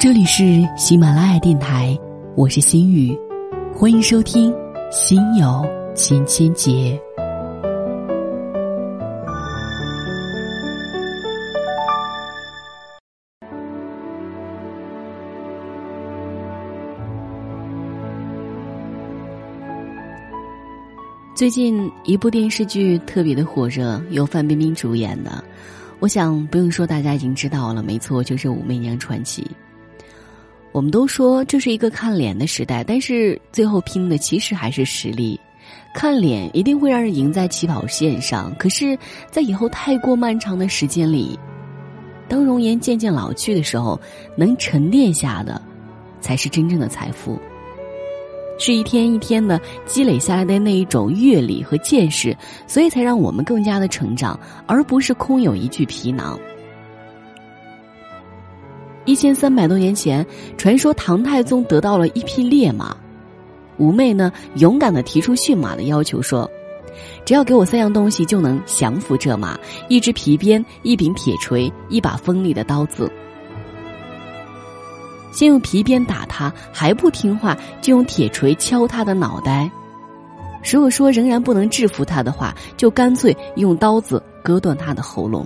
这里是喜马拉雅电台，我是心雨，欢迎收听《心有千千结》。最近一部电视剧特别的火热，由范冰冰主演的，我想不用说，大家已经知道了，没错，就是《武媚娘传奇》。我们都说这是一个看脸的时代，但是最后拼的其实还是实力。看脸一定会让人赢在起跑线上，可是，在以后太过漫长的时间里，当容颜渐渐老去的时候，能沉淀下的，才是真正的财富。是一天一天的积累下来的那一种阅历和见识，所以才让我们更加的成长，而不是空有一具皮囊。一千三百多年前，传说唐太宗得到了一匹烈马，武媚呢勇敢的提出驯马的要求，说：“只要给我三样东西，就能降服这马：一只皮鞭，一柄铁锤，一把锋利的刀子。”先用皮鞭打他，还不听话，就用铁锤敲他的脑袋。如果说仍然不能制服他的话，就干脆用刀子割断他的喉咙。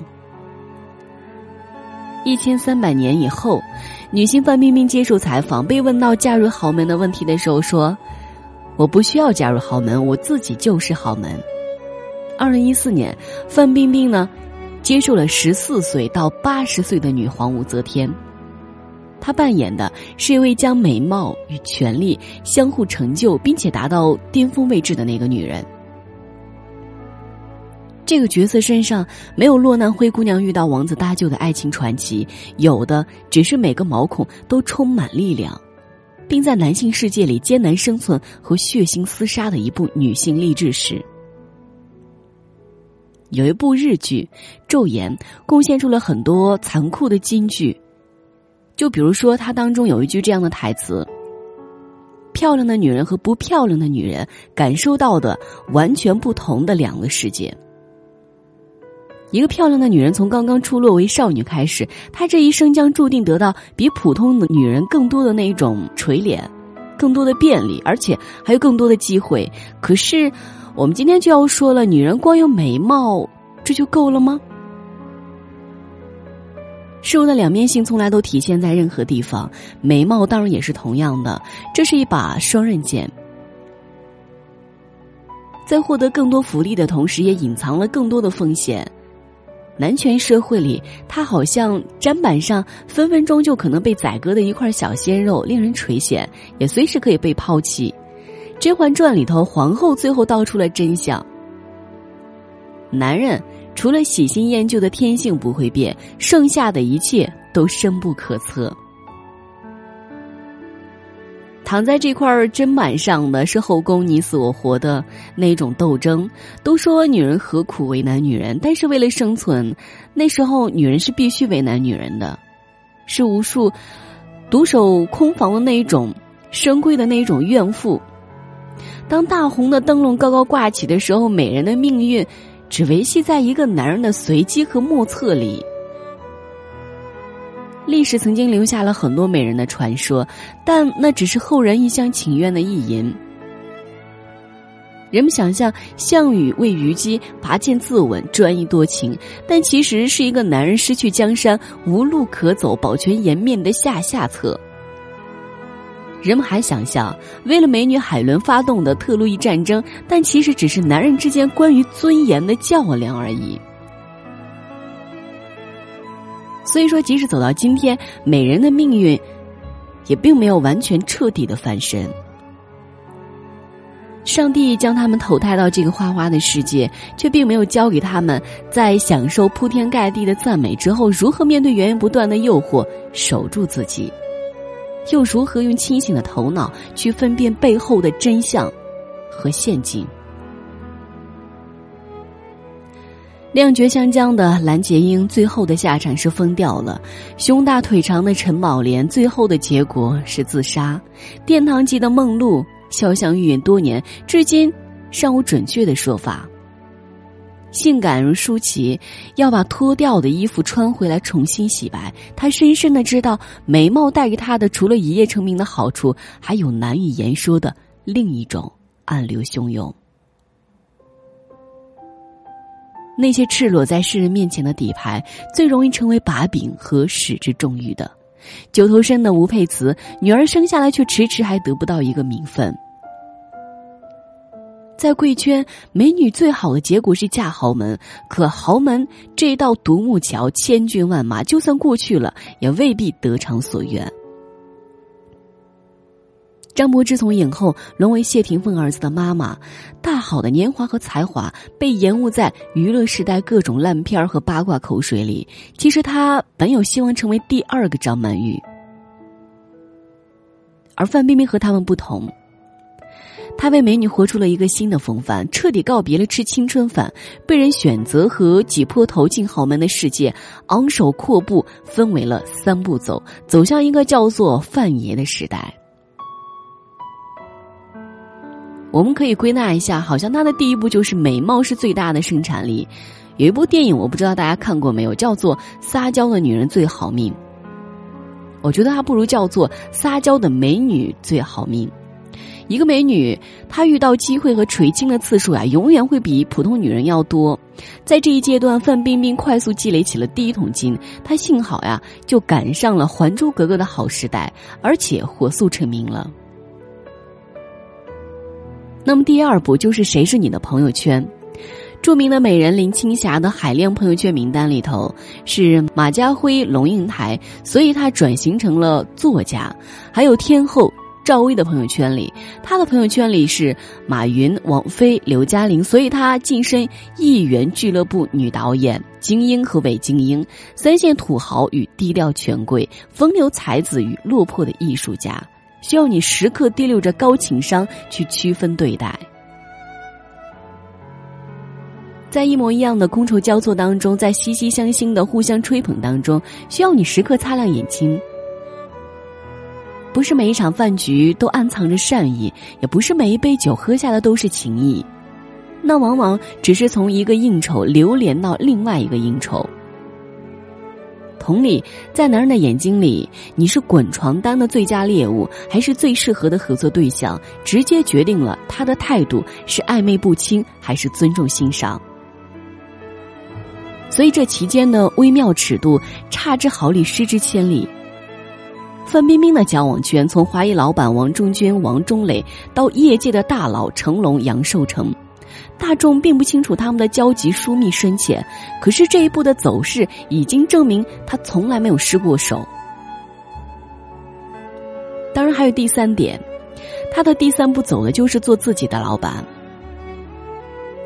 一千三百年以后，女星范冰冰接受采访，被问到嫁入豪门的问题的时候，说：“我不需要嫁入豪门，我自己就是豪门。”二零一四年，范冰冰呢，接受了十四岁到八十岁的女皇武则天。她扮演的是一位将美貌与权力相互成就，并且达到巅峰位置的那个女人。这个角色身上没有落难灰姑娘遇到王子搭救的爱情传奇，有的只是每个毛孔都充满力量，并在男性世界里艰难生存和血腥厮杀的一部女性励志史。有一部日剧《昼颜》贡献出了很多残酷的金句。就比如说，它当中有一句这样的台词：“漂亮的女人和不漂亮的女人感受到的完全不同的两个世界。一个漂亮的女人从刚刚出落为少女开始，她这一生将注定得到比普通的女人更多的那一种垂怜，更多的便利，而且还有更多的机会。可是，我们今天就要说了，女人光有美貌，这就够了吗？”事物的两面性从来都体现在任何地方，美貌当然也是同样的，这是一把双刃剑，在获得更多福利的同时，也隐藏了更多的风险。男权社会里，他好像砧板上分分钟就可能被宰割的一块小鲜肉，令人垂涎，也随时可以被抛弃。《甄嬛传》里头，皇后最后道出了真相：男人。除了喜新厌旧的天性不会变，剩下的一切都深不可测。躺在这块砧板上的是后宫你死我活的那种斗争。都说女人何苦为难女人，但是为了生存，那时候女人是必须为难女人的，是无数独守空房的那一种深闺的那一种怨妇。当大红的灯笼高高挂起的时候，美人的命运。只维系在一个男人的随机和莫测里。历史曾经留下了很多美人的传说，但那只是后人一厢情愿的意淫。人们想象项羽为虞姬拔剑自刎，专一多情，但其实是一个男人失去江山、无路可走、保全颜面的下下策。人们还想象为了美女海伦发动的特洛伊战争，但其实只是男人之间关于尊严的较量而已。所以说，即使走到今天，美人的命运也并没有完全彻底的翻身。上帝将他们投胎到这个花花的世界，却并没有教给他们在享受铺天盖地的赞美之后，如何面对源源不断的诱惑，守住自己。又如何用清醒的头脑去分辨背后的真相和陷阱？亮绝香江的蓝洁瑛最后的下场是疯掉了，胸大腿长的陈宝莲最后的结果是自杀，殿堂级的梦露潇湘玉殒多年，至今尚无准确的说法。性感如舒淇，要把脱掉的衣服穿回来重新洗白。她深深的知道，美貌带给她的除了一夜成名的好处，还有难以言说的另一种暗流汹涌。那些赤裸在世人面前的底牌，最容易成为把柄和矢志重欲的。九头身的吴佩慈，女儿生下来却迟迟还得不到一个名分。在贵圈，美女最好的结果是嫁豪门。可豪门这道独木桥，千军万马，就算过去了，也未必得偿所愿。张柏芝从影后沦为谢霆锋儿子的妈妈，大好的年华和才华被延误在娱乐时代各种烂片和八卦口水里。其实她本有希望成为第二个张曼玉，而范冰冰和他们不同。她为美女活出了一个新的风范，彻底告别了吃青春饭，被人选择和挤破头进豪门的世界，昂首阔步，分为了三步走，走向一个叫做范爷的时代。我们可以归纳一下，好像她的第一步就是美貌是最大的生产力。有一部电影，我不知道大家看过没有，叫做《撒娇的女人最好命》。我觉得她不如叫做《撒娇的美女最好命》。一个美女，她遇到机会和垂青的次数啊，永远会比普通女人要多。在这一阶段，范冰冰快速积累起了第一桶金，她幸好呀，就赶上了《还珠格格》的好时代，而且火速成名了。那么第二步就是谁是你的朋友圈？著名的美人林青霞的海量朋友圈名单里头是马家辉、龙应台，所以她转型成了作家。还有天后赵薇的朋友圈里，她的朋友圈里是马云、王菲、刘嘉玲，所以她晋升亿元俱乐部女导演、精英和伪精英、三线土豪与低调权贵、风流才子与落魄的艺术家。需要你时刻提溜着高情商去区分对待，在一模一样的觥筹交错当中，在惺惺相惜的互相吹捧当中，需要你时刻擦亮眼睛。不是每一场饭局都暗藏着善意，也不是每一杯酒喝下的都是情谊，那往往只是从一个应酬流连到另外一个应酬。同理，在男人的眼睛里，你是滚床单的最佳猎物，还是最适合的合作对象，直接决定了他的态度是暧昧不清，还是尊重欣赏。所以这期间的微妙尺度，差之毫厘，失之千里。范冰冰的交往圈，从华谊老板王中军、王中磊，到业界的大佬成龙、杨受成。大众并不清楚他们的交集疏密深浅，可是这一步的走势已经证明他从来没有失过手。当然，还有第三点，他的第三步走的就是做自己的老板。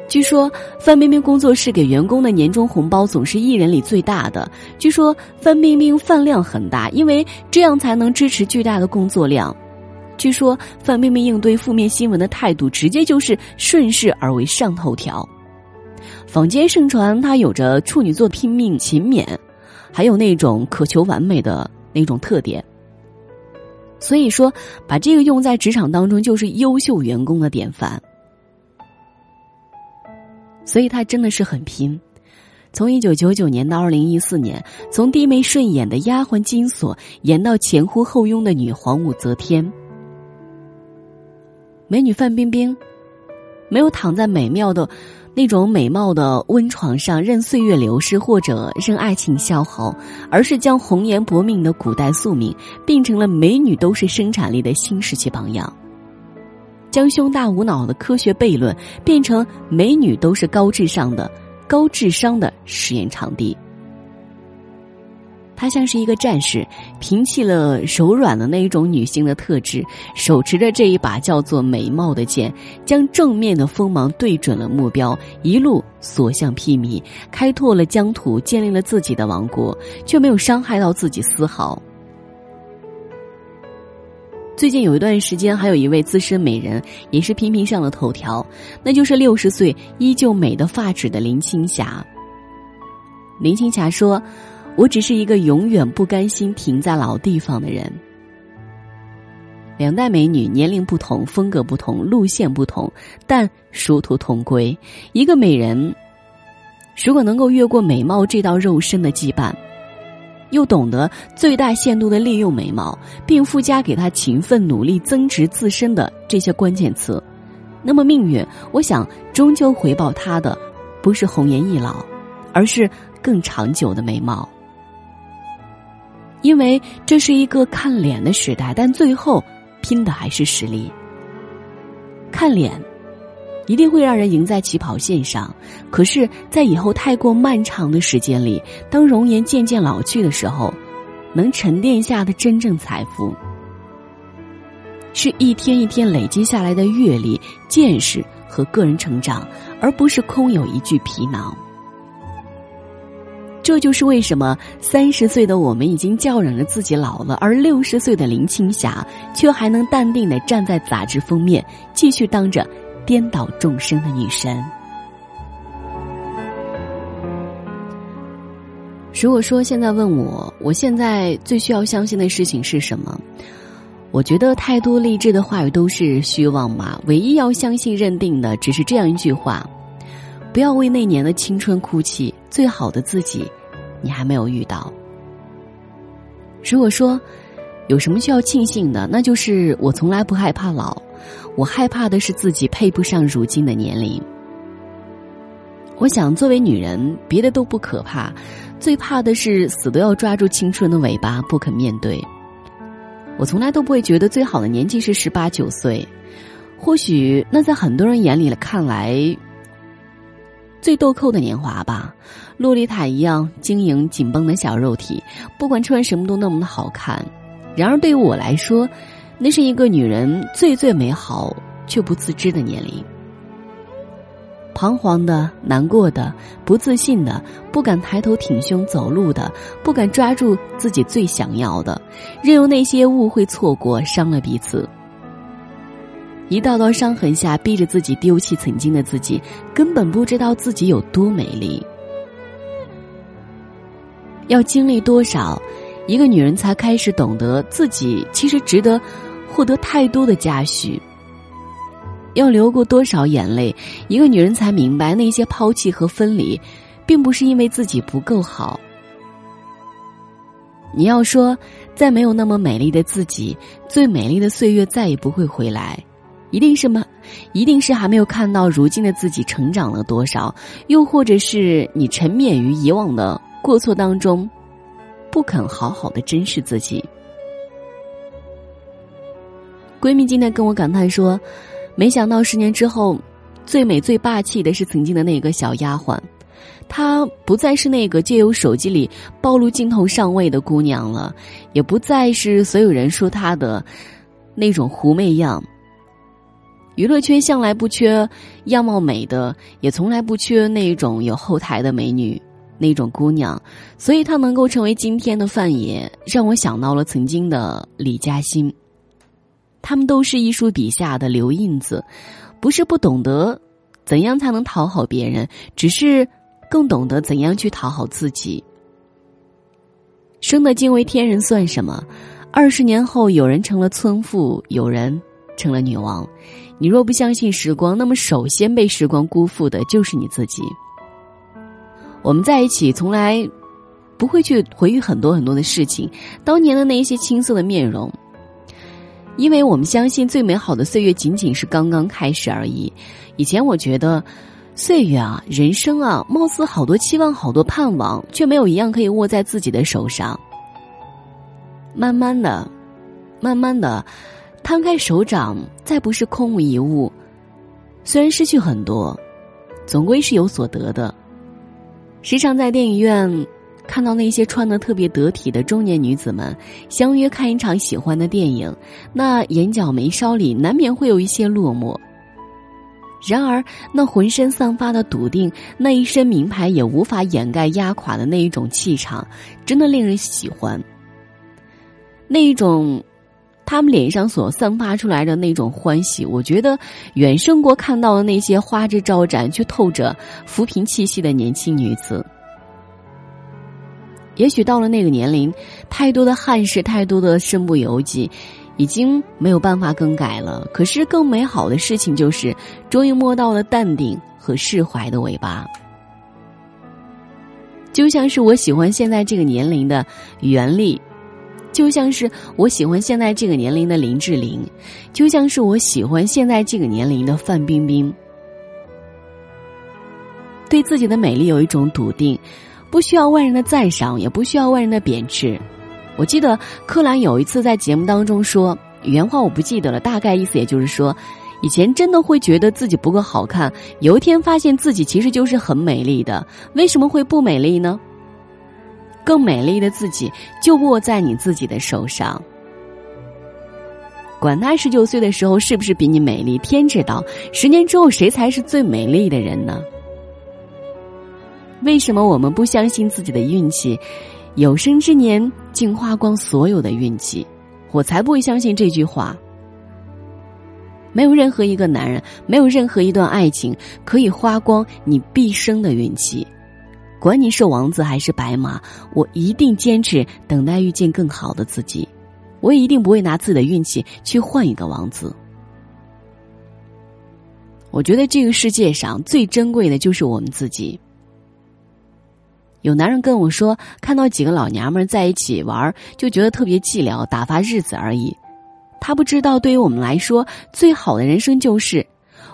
据说范冰冰工作室给员工的年终红包总是艺人里最大的。据说范冰冰饭量很大，因为这样才能支持巨大的工作量。据说范冰冰应对负面新闻的态度，直接就是顺势而为上头条。坊间盛传她有着处女座拼命勤勉，还有那种渴求完美的那种特点。所以说，把这个用在职场当中，就是优秀员工的典范。所以她真的是很拼，从一九九九年到二零一四年，从低眉顺眼的丫鬟金锁，演到前呼后拥的女皇武则天。美女范冰冰，没有躺在美妙的、那种美貌的温床上任岁月流逝或者任爱情消耗，而是将红颜薄命的古代宿命变成了美女都是生产力的新时期榜样，将胸大无脑的科学悖论变成美女都是高智商的、高智商的实验场地。她像是一个战士，摒弃了手软的那一种女性的特质，手持着这一把叫做美貌的剑，将正面的锋芒对准了目标，一路所向披靡，开拓了疆土，建立了自己的王国，却没有伤害到自己丝毫。最近有一段时间，还有一位资深美人也是频频上了头条，那就是六十岁依旧美的发指的林青霞。林青霞说。我只是一个永远不甘心停在老地方的人。两代美女年龄不同，风格不同，路线不同，但殊途同归。一个美人，如果能够越过美貌这道肉身的羁绊，又懂得最大限度的利用美貌，并附加给她勤奋努力增值自身的这些关键词，那么命运，我想终究回报她的，不是红颜易老，而是更长久的美貌。因为这是一个看脸的时代，但最后拼的还是实力。看脸，一定会让人赢在起跑线上。可是，在以后太过漫长的时间里，当容颜渐渐老去的时候，能沉淀下的真正财富，是一天一天累积下来的阅历、见识和个人成长，而不是空有一具皮囊。这就是为什么三十岁的我们已经叫嚷着自己老了，而六十岁的林青霞却还能淡定的站在杂志封面，继续当着颠倒众生的女神。如果说现在问我，我现在最需要相信的事情是什么？我觉得太多励志的话语都是虚妄嘛，唯一要相信、认定的只是这样一句话：不要为那年的青春哭泣，最好的自己。你还没有遇到。如果说有什么需要庆幸的，那就是我从来不害怕老，我害怕的是自己配不上如今的年龄。我想，作为女人，别的都不可怕，最怕的是死都要抓住青春的尾巴不肯面对。我从来都不会觉得最好的年纪是十八九岁，或许那在很多人眼里看来。最豆蔻的年华吧，洛丽塔一样晶莹紧绷的小肉体，不管穿什么都那么的好看。然而对于我来说，那是一个女人最最美好却不自知的年龄。彷徨的、难过的、不自信的、不敢抬头挺胸走路的、不敢抓住自己最想要的，任由那些误会、错过伤了彼此。一道道伤痕下，逼着自己丢弃曾经的自己，根本不知道自己有多美丽。要经历多少，一个女人才开始懂得自己其实值得获得太多的嘉许？要流过多少眼泪，一个女人才明白那些抛弃和分离，并不是因为自己不够好。你要说，再没有那么美丽的自己，最美丽的岁月再也不会回来。一定是吗？一定是还没有看到如今的自己成长了多少，又或者是你沉湎于以往的过错当中，不肯好好的珍视自己。闺蜜今天跟我感叹说：“没想到十年之后，最美最霸气的是曾经的那个小丫鬟，她不再是那个借由手机里暴露镜头上位的姑娘了，也不再是所有人说她的那种狐媚样。”娱乐圈向来不缺样貌美的，也从来不缺那种有后台的美女，那种姑娘，所以她能够成为今天的范爷，让我想到了曾经的李嘉欣。他们都是艺术笔下的留印子，不是不懂得怎样才能讨好别人，只是更懂得怎样去讨好自己。生的惊为天人算什么？二十年后，有人成了村妇，有人成了女王。你若不相信时光，那么首先被时光辜负的就是你自己。我们在一起，从来不会去回忆很多很多的事情，当年的那一些青涩的面容，因为我们相信最美好的岁月仅仅是刚刚开始而已。以前我觉得，岁月啊，人生啊，貌似好多期望，好多盼望，却没有一样可以握在自己的手上。慢慢的，慢慢的。摊开手掌，再不是空无一物。虽然失去很多，总归是有所得的。时常在电影院看到那些穿的特别得体的中年女子们相约看一场喜欢的电影，那眼角眉梢里难免会有一些落寞。然而，那浑身散发的笃定，那一身名牌也无法掩盖压垮的那一种气场，真的令人喜欢。那一种。他们脸上所散发出来的那种欢喜，我觉得远胜过看到的那些花枝招展却透着扶贫气息的年轻女子。也许到了那个年龄，太多的憾事，太多的身不由己，已经没有办法更改了。可是更美好的事情就是，终于摸到了淡定和释怀的尾巴。就像是我喜欢现在这个年龄的袁立，就像是我喜欢现在这个年龄的林志玲，就像是我喜欢现在这个年龄的范冰冰。对自己的美丽有一种笃定，不需要外人的赞赏，也不需要外人的贬斥。我记得柯蓝有一次在节目当中说，原话我不记得了，大概意思也就是说。以前真的会觉得自己不够好看，有一天发现自己其实就是很美丽的。为什么会不美丽呢？更美丽的自己就握在你自己的手上。管他十九岁的时候是不是比你美丽，天知道。十年之后谁才是最美丽的人呢？为什么我们不相信自己的运气？有生之年竟花光所有的运气，我才不会相信这句话。没有任何一个男人，没有任何一段爱情可以花光你毕生的运气。管你是王子还是白马，我一定坚持等待遇见更好的自己。我也一定不会拿自己的运气去换一个王子。我觉得这个世界上最珍贵的就是我们自己。有男人跟我说，看到几个老娘们在一起玩，就觉得特别寂寥，打发日子而已。他不知道，对于我们来说，最好的人生就是，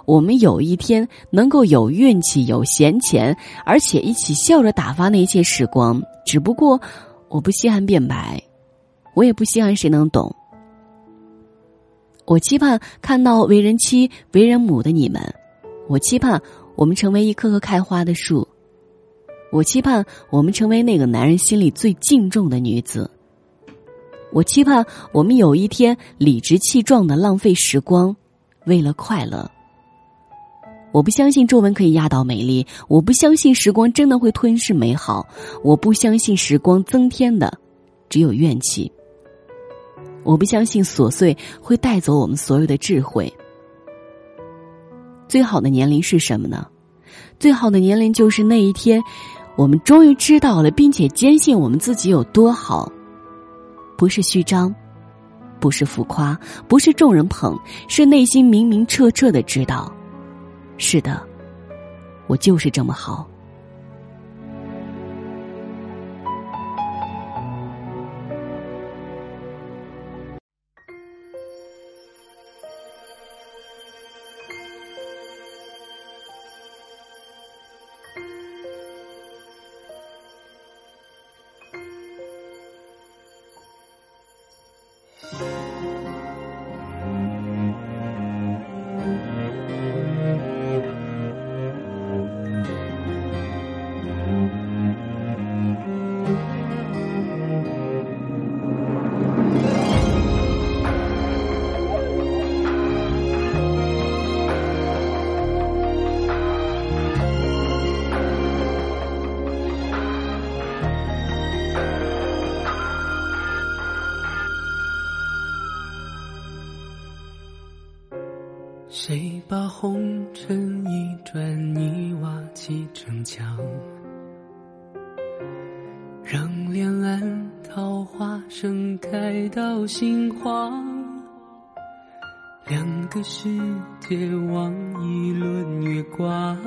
我们有一天能够有运气、有闲钱，而且一起笑着打发那些时光。只不过，我不稀罕变白，我也不稀罕谁能懂。我期盼看到为人妻、为人母的你们，我期盼我们成为一棵棵开花的树，我期盼我们成为那个男人心里最敬重的女子。我期盼我们有一天理直气壮的浪费时光，为了快乐。我不相信皱纹可以压倒美丽，我不相信时光真的会吞噬美好，我不相信时光增添的只有怨气。我不相信琐碎会带走我们所有的智慧。最好的年龄是什么呢？最好的年龄就是那一天，我们终于知道了，并且坚信我们自己有多好。不是虚张，不是浮夸，不是众人捧，是内心明明澈澈的知道，是的，我就是这么好。尘一砖一瓦砌成墙，让两岸桃花盛开到心慌？两个世界望一轮月光，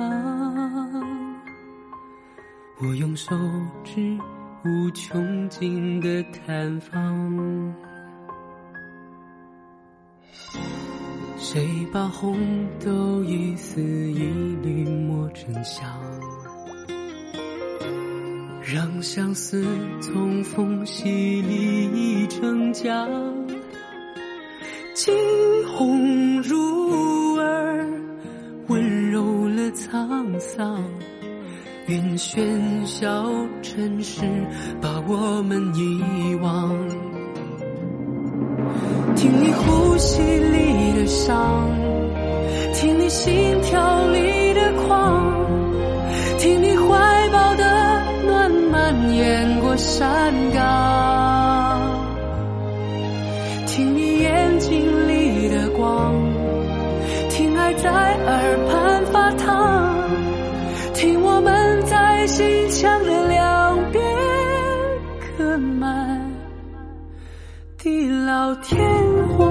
我用手指无穷尽的探访。谁把红豆一丝一缕磨成香，让相思从缝隙里溢成江。惊鸿入耳，温柔了沧桑。愿喧嚣尘世把我们遗忘。听你呼吸里的伤，听你心跳里的狂，听你怀抱的暖蔓延过山岗，听你眼睛里的光，听爱在耳到天。荒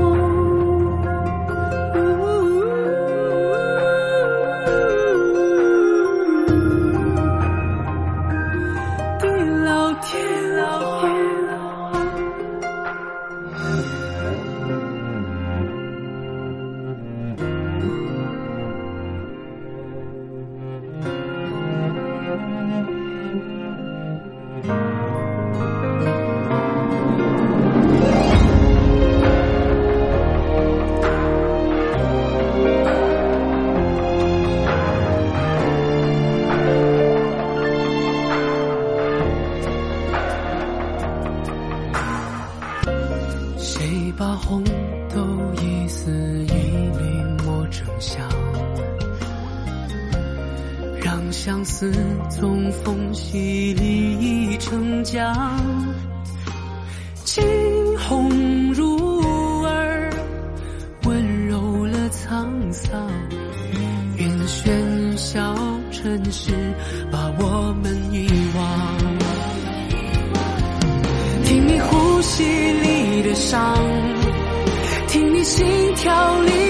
把红豆一丝一缕磨成香，让相思从缝隙里成浆。惊鸿入耳，温柔了沧桑。愿喧嚣尘世把我们遗忘。听你呼吸里的伤，听你心跳里